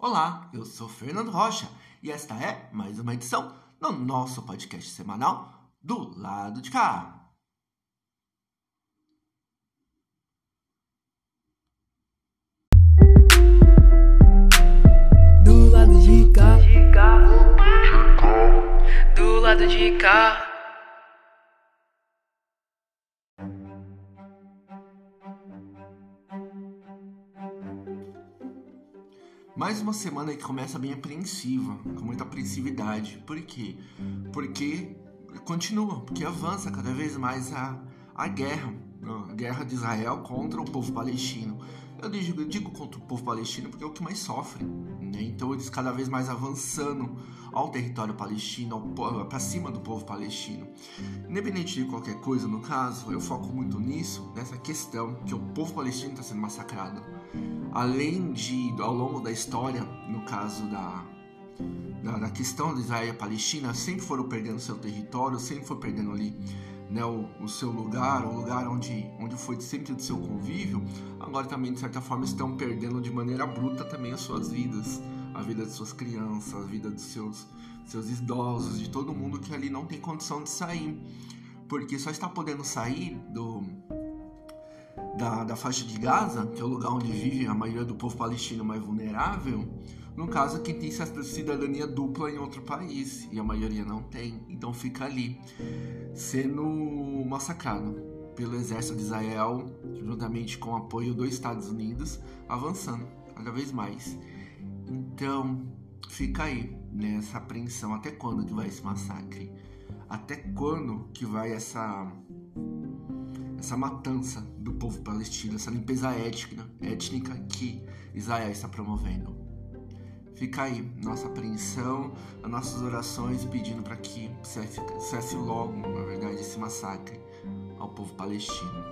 Olá, eu sou Fernando Rocha e esta é mais uma edição do nosso podcast semanal do lado de cá. Do lado de cá, do lado de cá. Mais uma semana que começa bem apreensiva, com muita apreensividade. Por quê? Porque continua, porque avança cada vez mais a, a guerra, a guerra de Israel contra o povo palestino. Eu digo, eu digo contra o povo palestino porque é o que mais sofre. Né? Então eles cada vez mais avançando ao território palestino, para cima do povo palestino. Independente de qualquer coisa, no caso, eu foco muito nisso, nessa questão que o povo palestino está sendo massacrado. Além de, ao longo da história, no caso da, da, da questão de Israel e Palestina, sempre foram perdendo seu território, sempre foram perdendo ali né, o, o, seu lugar, o lugar onde, onde foi sempre do seu convívio, agora também, de certa forma, estão perdendo de maneira bruta também as suas vidas, a vida de suas crianças, a vida dos seus, seus idosos, de todo mundo que ali não tem condição de sair. Porque só está podendo sair do, da, da faixa de Gaza, que é o lugar onde vive a maioria do povo palestino mais vulnerável, no caso quem tem cidadania dupla em outro país e a maioria não tem, então fica ali sendo massacrado pelo exército de Israel, juntamente com o apoio dos Estados Unidos, avançando cada vez mais. Então fica aí nessa apreensão até quando que vai esse massacre? Até quando que vai essa essa matança do povo palestino, essa limpeza étnica, étnica que Israel está promovendo. Fica aí nossa apreensão, as nossas orações pedindo para que cesse, logo, na verdade, esse massacre ao povo palestino.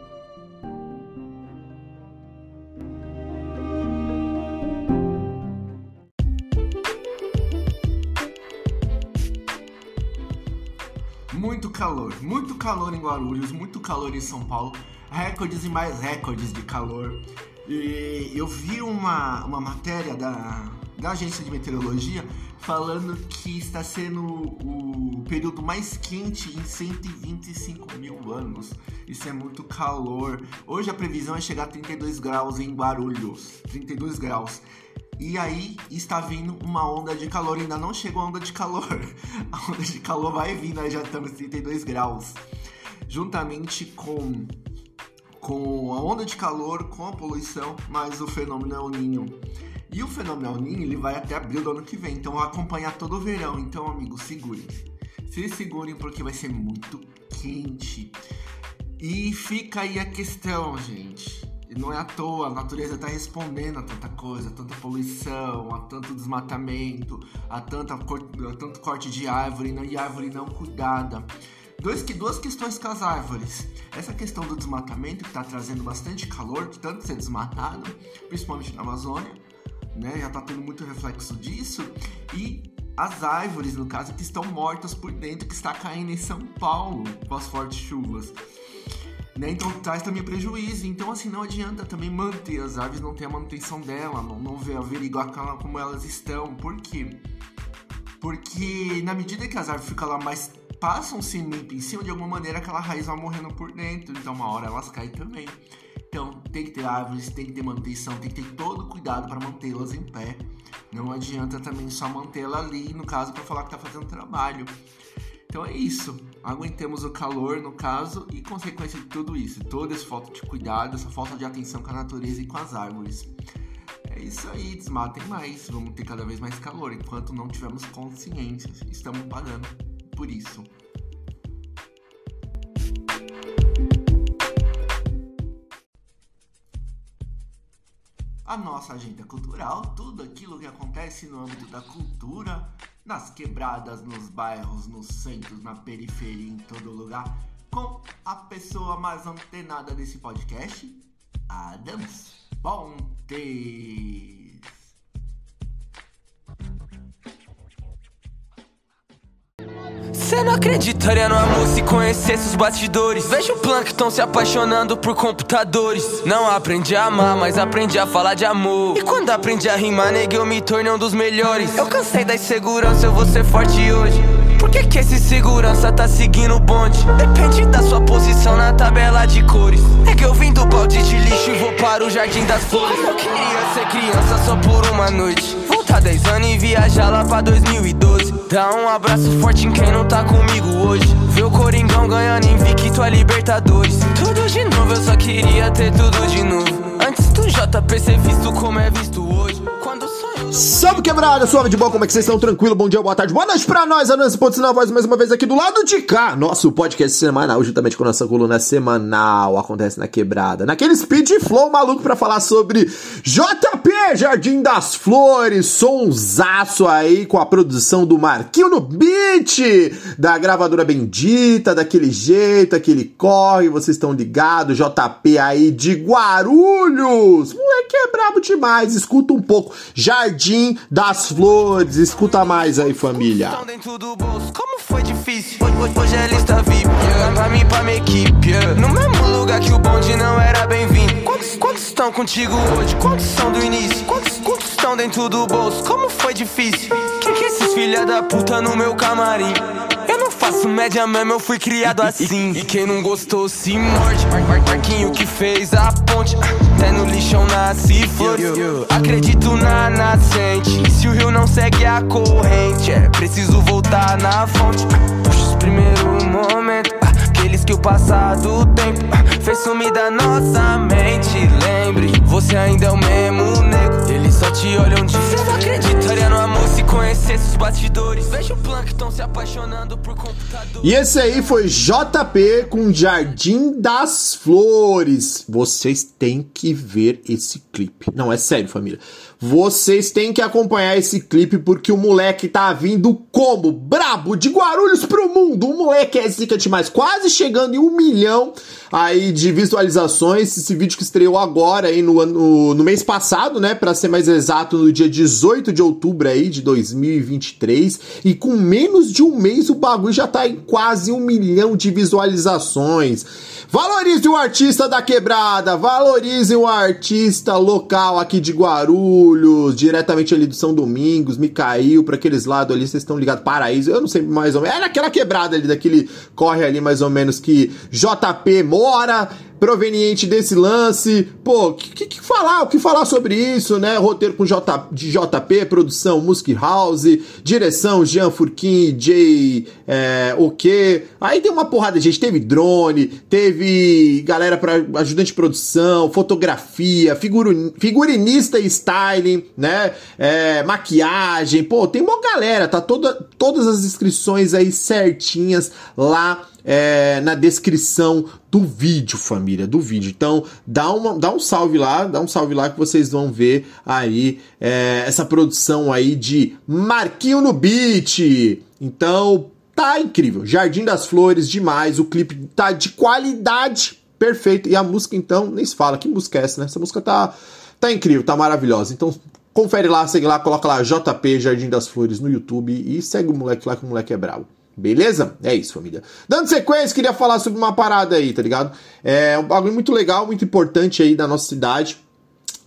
Muito calor, muito calor em Guarulhos, muito calor em São Paulo, recordes e mais recordes de calor. E eu vi uma, uma matéria da, da agência de meteorologia falando que está sendo o período mais quente em 125 mil anos. Isso é muito calor. Hoje a previsão é chegar a 32 graus em Guarulhos. 32 graus. E aí está vindo uma onda de calor, ainda não chegou a onda de calor. A onda de calor vai vir, nós já estamos em 32 graus. Juntamente com, com a onda de calor, com a poluição, mais o fenômeno El Ninho. E o fenômeno El Ninho ele vai até abril do ano que vem, então vai acompanhar todo o verão. Então, amigos, segurem. Se segurem porque vai ser muito quente. E fica aí a questão, gente não é à toa, a natureza está respondendo a tanta coisa, a tanta poluição, a tanto desmatamento, a, tanta, a tanto corte de árvore e árvore não cuidada. Dois, que, duas questões com as árvores. Essa questão do desmatamento, que está trazendo bastante calor, tanto ser desmatado, principalmente na Amazônia, né? já está tendo muito reflexo disso. E as árvores, no caso, que estão mortas por dentro, que está caindo em São Paulo com as fortes chuvas. Né? Então traz também prejuízo. Então, assim, não adianta também manter as aves, não ter a manutenção dela, não, não ver, averiguar como elas estão. Por quê? Porque na medida que as árvores ficam lá mais passam cimento em cima, de alguma maneira aquela raiz vai morrendo por dentro. Então, uma hora elas caem também. Então, tem que ter árvores, tem que ter manutenção, tem que ter todo cuidado para mantê-las em pé. Não adianta também só mantê-la ali, no caso, para falar que está fazendo trabalho. Então é isso. Aguentemos o calor, no caso, e consequência de tudo isso. Toda essa falta de cuidado, essa falta de atenção com a natureza e com as árvores. É isso aí, desmatem mais. Vamos ter cada vez mais calor. Enquanto não tivermos consciência, estamos pagando por isso. A nossa agenda cultural, tudo aquilo que acontece no âmbito da cultura, nas quebradas, nos bairros, nos centros, na periferia, em todo lugar, com a pessoa mais antenada desse podcast, Adams Pontes. Você não acreditaria no amor se conhecesse os bastidores. Vejo o Plankton se apaixonando por computadores. Não aprendi a amar, mas aprendi a falar de amor. E quando aprendi a rimar, neguei, eu me tornei um dos melhores. Eu cansei da insegurança, eu vou ser forte hoje. Por que, que esse segurança tá seguindo o bonde? Depende da sua posição na tabela de cores. É que eu vim do balde de lixo e vou para o jardim das flores. Eu queria ser criança só por uma noite. Voltar 10 anos e viajar lá pra 2012. Dá um abraço forte em quem não tá comigo hoje. Ver o Coringão ganhando invicto a Libertadores. Tudo de novo, eu só queria ter tudo de novo. Antes do JP ser visto como é visto hoje. Salve quebrada, suave de boa, como é que vocês estão? Tranquilo? Bom dia, boa tarde, boa noite pra nós, Anansi Pontes na voz mais uma vez aqui do lado de cá. Nosso podcast semanal, juntamente com nossa coluna semanal, acontece na quebrada. Naquele speed flow maluco pra falar sobre JP, Jardim das Flores, sonsaço aí com a produção do Marquinho no beat, da gravadora bendita, daquele jeito, aquele corre, vocês estão ligados, JP aí de Guarulhos. Moleque é brabo demais, escuta um pouco. Jardim das Flores, escuta mais aí, família. Estão dentro do bolso, como foi difícil. Hoje, é lista VIP, yeah. pra mim, pra minha equipe. yeah. No mesmo lugar que o bonde não era bem-vindo. Quantos, quantos estão contigo hoje? Quantos são do início? Quantos, quantos estão dentro do bolso? Como foi difícil? Quem que é esses filha da puta no meu camarim? Faço média mesmo, eu fui criado assim. E quem não gostou se morde. Mar- Mar- Marquinho que fez a ponte. Até no lixão nasce flores. Acredito na nascente. E se o rio não segue a corrente, é preciso voltar na fonte. Puxa os primeiros momentos. Aqueles que o passado tempo fez sumir da nossa mente. Lembre, você ainda é o mesmo nego. Eles só te olham de Você não acreditaria no amor bastidores. O Plankton se apaixonando por computador. E esse aí foi JP com Jardim das Flores. Vocês têm que ver esse clipe. Não, é sério, família. Vocês têm que acompanhar esse clipe porque o moleque tá vindo como? Brabo, de Guarulhos pro mundo. O moleque é zica demais. Quase chegando em um milhão aí de visualizações. Esse vídeo que estreou agora aí no, ano, no mês passado, né? Pra ser mais exato, no dia 18 de outubro aí de 2023. E com menos de um mês o bagulho já tá em quase um milhão de visualizações. Valorize o artista da quebrada, valorize o artista local aqui de Guarulhos, diretamente ali do São Domingos, Micail, pra aqueles lados ali, vocês estão ligados, Paraíso, eu não sei mais ou menos, é naquela quebrada ali, daquele corre ali mais ou menos que JP mora, proveniente desse lance. Pô, o que, que falar? O que falar sobre isso, né? Roteiro com J, de JP, produção Music House, direção Jean Furquim, Jay é, O que. Aí tem uma porrada de gente. Teve drone, teve galera para ajudante de produção, fotografia, figurinista e styling, né? É, maquiagem. Pô, tem uma galera, tá toda, todas as inscrições aí certinhas lá é, na descrição do vídeo, família, do vídeo. Então, dá, uma, dá um salve lá, dá um salve lá que vocês vão ver aí é, essa produção aí de Marquinho no Beat. Então, tá incrível. Jardim das Flores, demais. O clipe tá de qualidade perfeito. E a música, então, nem se fala. Que música é essa, né? Essa música tá, tá incrível, tá maravilhosa. Então, confere lá, segue lá, coloca lá JP Jardim das Flores no YouTube e segue o moleque lá que o moleque é brabo. Beleza? É isso, família. Dando sequência, queria falar sobre uma parada aí, tá ligado? É um bagulho muito legal, muito importante aí da nossa cidade.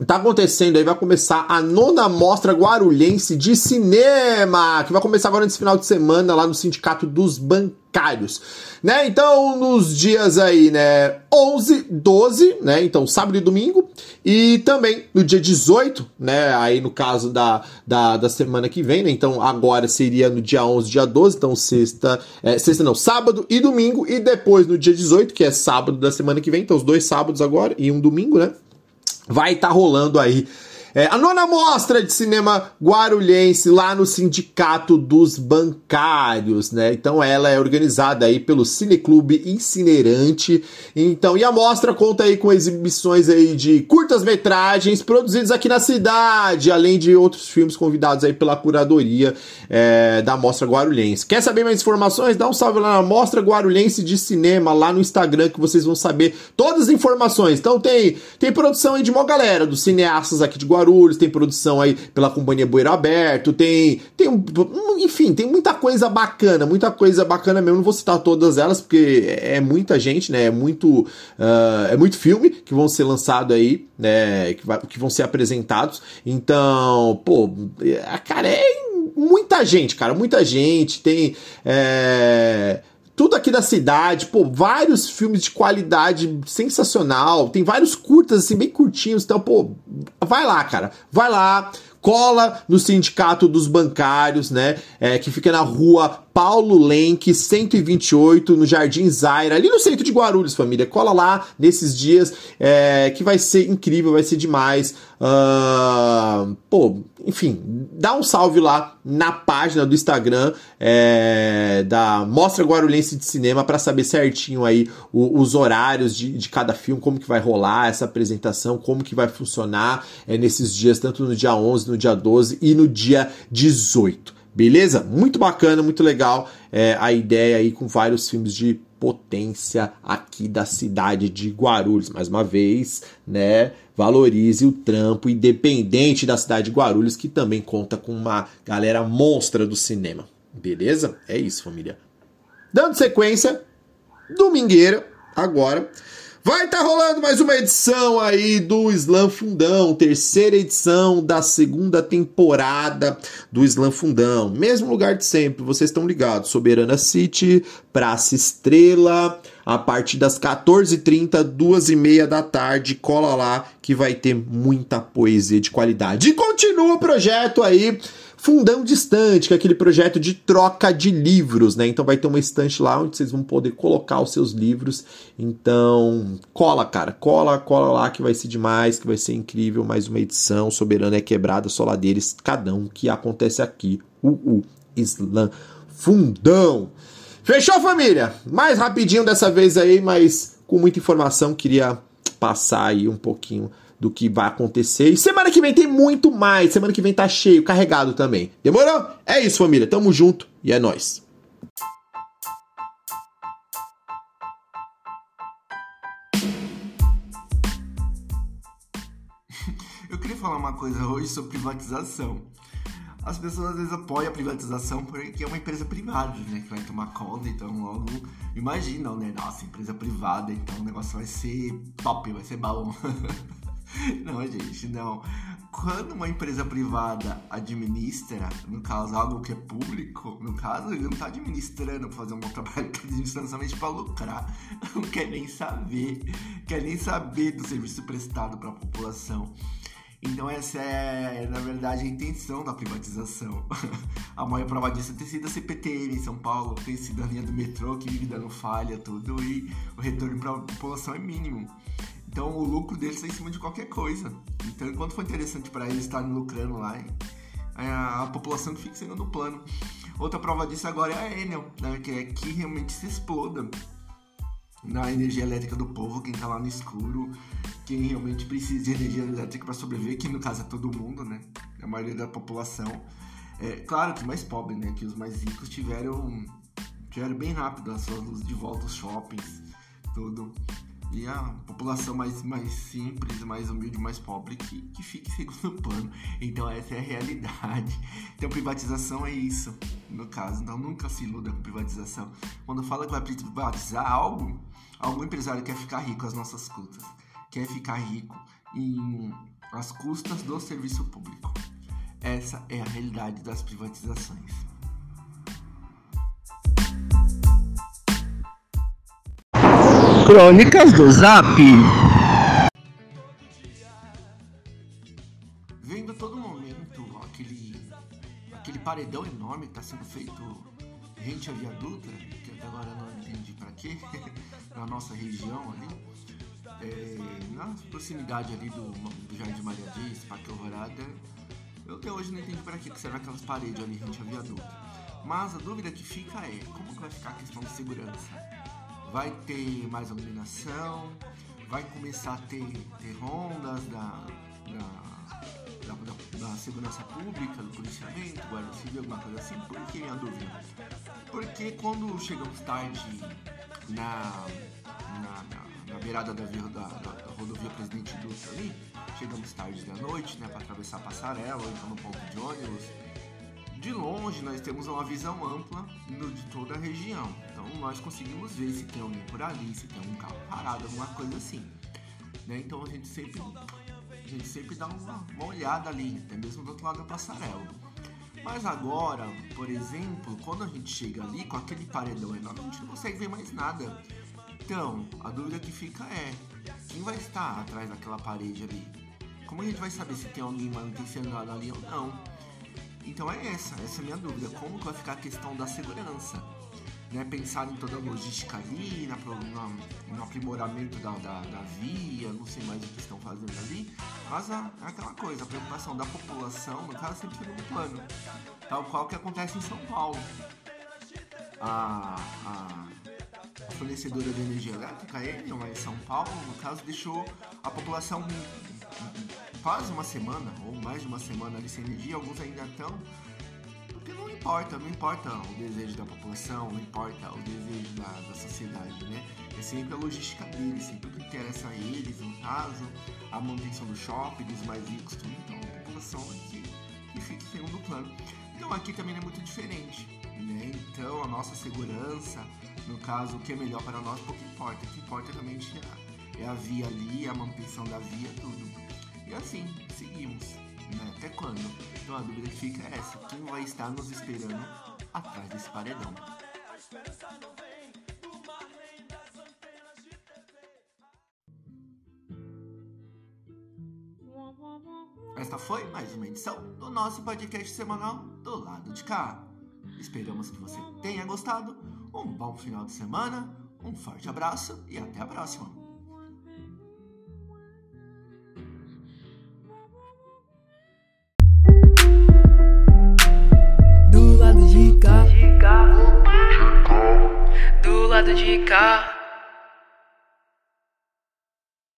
Tá acontecendo aí, vai começar a nona mostra guarulhense de cinema, que vai começar agora nesse final de semana lá no Sindicato dos Bancários, né? Então, nos dias aí, né, 11, 12, né? Então, sábado e domingo, e também no dia 18, né? Aí no caso da, da, da semana que vem, né? Então, agora seria no dia 11, dia 12, então sexta, é, sexta não, sábado e domingo, e depois no dia 18, que é sábado da semana que vem, então os dois sábados agora e um domingo, né? vai estar tá rolando aí é, a nona mostra de cinema guarulhense lá no Sindicato dos Bancários, né? Então ela é organizada aí pelo Cineclube Incinerante. Então, e a mostra conta aí com exibições aí de curtas-metragens produzidos aqui na cidade, além de outros filmes convidados aí pela curadoria é, da Mostra Guarulhense. Quer saber mais informações? Dá um salve lá na Mostra Guarulhense de Cinema, lá no Instagram, que vocês vão saber todas as informações. Então tem, tem produção aí de uma galera, dos cineastas aqui de Guarulhos, Guarulhos, tem produção aí pela Companhia Bueiro Aberto, tem, tem um, enfim, tem muita coisa bacana, muita coisa bacana mesmo. Não vou citar todas elas porque é muita gente, né? É muito, uh, é muito filme que vão ser lançados aí, né? Que, vai, que vão ser apresentados. Então, pô, cara, é muita gente, cara, muita gente. Tem. É, tudo aqui da cidade, pô, vários filmes de qualidade sensacional, tem vários curtas assim bem curtinhos, então pô, vai lá, cara, vai lá, cola no sindicato dos bancários, né, é, que fica na rua Paulo Lenk, 128, no Jardim Zaira, ali no centro de Guarulhos, família. Cola lá nesses dias, é, que vai ser incrível, vai ser demais. Uh, pô, enfim, dá um salve lá na página do Instagram é, da Mostra Guarulhense de Cinema para saber certinho aí o, os horários de, de, cada filme, como que vai rolar essa apresentação, como que vai funcionar é, nesses dias, tanto no dia 11, no dia 12 e no dia 18. Beleza? Muito bacana, muito legal é, a ideia aí com vários filmes de potência aqui da cidade de Guarulhos. Mais uma vez, né? Valorize o trampo independente da cidade de Guarulhos, que também conta com uma galera monstra do cinema. Beleza? É isso, família. Dando sequência, domingueira, agora. Vai estar tá rolando mais uma edição aí do Slam Fundão, terceira edição da segunda temporada do Slam Fundão. Mesmo lugar de sempre, vocês estão ligados. Soberana City, Praça Estrela, a partir das 14h30, 2h30 da tarde, cola lá que vai ter muita poesia de qualidade. E continua o projeto aí Fundão Distante, que é aquele projeto de troca de livros, né? Então vai ter uma estante lá onde vocês vão poder colocar os seus livros. Então, cola, cara, cola, cola lá que vai ser demais, que vai ser incrível. Mais uma edição, Soberana é Quebrada, Soladeira, Escadão, que acontece aqui. O uh, uh, Slam Fundão. Fechou, família? Mais rapidinho dessa vez aí, mas com muita informação, queria passar aí um pouquinho do que vai acontecer. E semana que vem tem muito mais. Semana que vem tá cheio, carregado também. Demorou? É isso, família. Tamo junto e é nós. Eu queria falar uma coisa hoje sobre privatização. As pessoas às vezes apoiam a privatização porque é uma empresa privada, né? Que vai tomar conta, então logo imaginam, né? Nossa, empresa privada, então o negócio vai ser top, vai ser bom. Não, gente, não. Quando uma empresa privada administra, no caso, algo que é público, no caso, ele não está administrando para fazer um bom trabalho, ele está administrando somente para lucrar. Não quer nem saber, quer nem saber do serviço prestado para a população. Então essa é, na verdade, a intenção da privatização. A maior prova disso é ter sido a CPTM em São Paulo, ter sido a linha do metrô que vive dando falha, tudo, e o retorno para a população é mínimo. Então o lucro deles está em cima de qualquer coisa. Então enquanto for interessante para eles estarem lucrando lá, a, a população que fica em segundo plano. Outra prova disso agora é a Enel, né, que é que realmente se exploda na energia elétrica do povo, quem está lá no escuro, quem realmente precisa de energia elétrica para sobreviver, que no caso é todo mundo, né? A maioria da população. É, claro que mais pobre, né? Que os mais ricos tiveram, tiveram bem rápido as suas luzes de volta, os shoppings, tudo e a população mais, mais simples, mais humilde, mais pobre que, que fique segundo plano. Então essa é a realidade. Então privatização é isso, no caso. Então nunca se iluda com privatização. Quando fala que vai privatizar algo, algum empresário quer ficar rico às nossas custas. Quer ficar rico em as custas do serviço público. Essa é a realidade das privatizações. Crônicas do Zap. Vendo todo momento aquele, aquele paredão enorme que está sendo feito rente a viaduta, que até agora não entendi para quê, na nossa região ali, é, na proximidade ali do, do Jardim Maria Dias, Parque Alvorada, eu até hoje não entendi para que serve aquelas paredes ali rente a viaduta. Mas a dúvida que fica é como que vai ficar a questão de segurança vai ter mais iluminação, vai começar a ter, ter rondas da, da, da, da, segurança pública, do policiamento, guarda civil, alguma coisa assim. Por que minha dúvida? Porque quando chegamos tarde na, na, na, na beirada da, da, da, rodovia Presidente Dutra ali, chegamos tarde da noite, né, para atravessar a passarela ou então no ponto de ônibus, de longe nós temos uma visão ampla de toda a região. Então nós conseguimos ver se tem alguém por ali, se tem um carro parado, alguma coisa assim. Né? Então a gente sempre, a gente sempre dá uma, uma olhada ali, até mesmo do outro lado da passarela. Mas agora, por exemplo, quando a gente chega ali com aquele paredão enorme, a gente não consegue ver mais nada. Então, a dúvida que fica é: quem vai estar atrás daquela parede ali? Como a gente vai saber se tem alguém manutencionado ali ou não? Então é essa, essa é a minha dúvida. Como que vai ficar a questão da segurança? Né, pensar em toda a logística ali, na, na, no aprimoramento da, da, da, via, não sei mais o que estão fazendo ali, mas a, é aquela coisa, a preocupação da população, no caso, sempre no plano, tal qual que acontece em São Paulo. A, a, a fornecedora de energia elétrica, ele, em São Paulo, no caso, deixou a população quase uma semana, ou mais de uma semana ali sem energia, alguns ainda estão. Porque não importa, não importa o desejo da população, não importa o desejo da, da sociedade, né? É sempre a logística deles, sempre o que interessa a eles, no caso, a manutenção do shopping, dos mais ricos, tudo. Então a população aqui que fica em segundo plano. Então aqui também é muito diferente, né? Então a nossa segurança, no caso, o que é melhor para nós, pouco importa. O que importa realmente é a, é a via ali, a manutenção da via, tudo. E assim, seguimos. Né? Até quando? Então a dúvida que fica é essa: quem vai estar nos esperando atrás desse paredão? Esta foi mais uma edição do nosso podcast semanal do lado de cá. Esperamos que você tenha gostado. Um bom final de semana, um forte abraço e até a próxima. De cá.